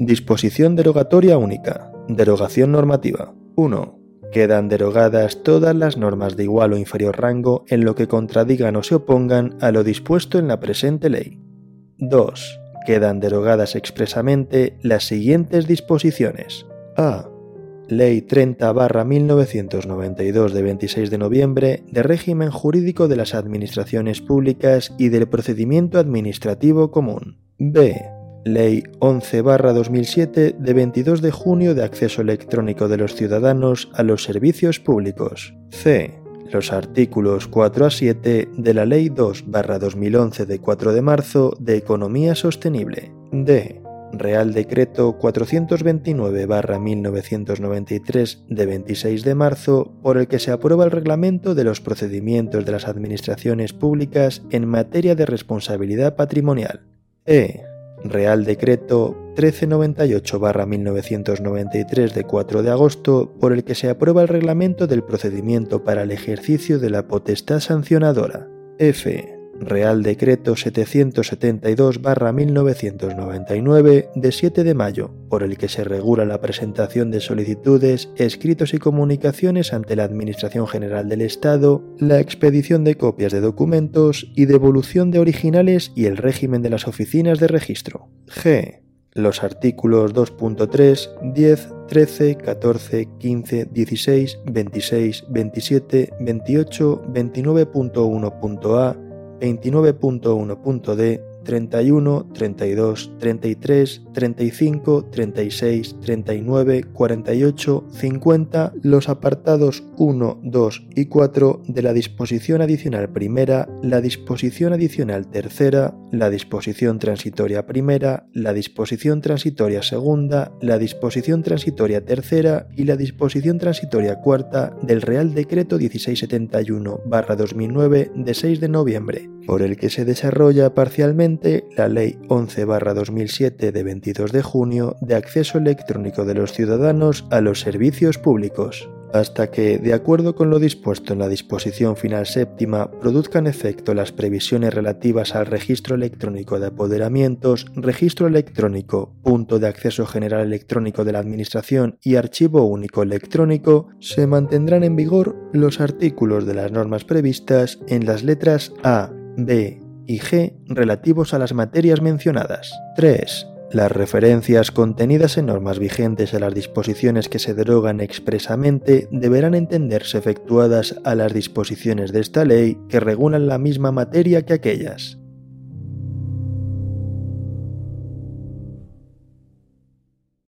Disposición derogatoria única. Derogación normativa. 1. Quedan derogadas todas las normas de igual o inferior rango en lo que contradigan o se opongan a lo dispuesto en la presente ley. 2. Quedan derogadas expresamente las siguientes disposiciones. A. Ley 30-1992 de 26 de noviembre de régimen jurídico de las administraciones públicas y del procedimiento administrativo común. B. Ley 11-2007 de 22 de junio de acceso electrónico de los ciudadanos a los servicios públicos. C. Los artículos 4 a 7 de la Ley 2-2011 de 4 de marzo de Economía Sostenible. D. Real Decreto 429-1993 de 26 de marzo por el que se aprueba el reglamento de los procedimientos de las administraciones públicas en materia de responsabilidad patrimonial. E. Real Decreto 1398-1993 de 4 de agosto, por el que se aprueba el reglamento del procedimiento para el ejercicio de la potestad sancionadora. F. Real Decreto 772-1999 de 7 de mayo, por el que se regula la presentación de solicitudes, escritos y comunicaciones ante la Administración General del Estado, la expedición de copias de documentos y devolución de originales y el régimen de las oficinas de registro. G. Los artículos 2.3, 10, 13, 14, 15, 16, 26, 27, 28, 29.1.a 29.1.d 31, 32, 33, 35, 36, 39, 48, 50, los apartados 1, 2 y 4 de la disposición adicional primera, la disposición adicional tercera, la disposición transitoria primera, la disposición transitoria segunda, la disposición transitoria tercera y la disposición transitoria cuarta del Real Decreto 1671-2009 de 6 de noviembre, por el que se desarrolla parcialmente la Ley 11-2007 de 22 de junio de acceso electrónico de los ciudadanos a los servicios públicos, hasta que, de acuerdo con lo dispuesto en la disposición final séptima, produzcan efecto las previsiones relativas al registro electrónico de apoderamientos, registro electrónico, punto de acceso general electrónico de la Administración y archivo único electrónico, se mantendrán en vigor los artículos de las normas previstas en las letras A, B, y G relativos a las materias mencionadas. 3. Las referencias contenidas en normas vigentes a las disposiciones que se derogan expresamente deberán entenderse efectuadas a las disposiciones de esta ley que regulan la misma materia que aquellas.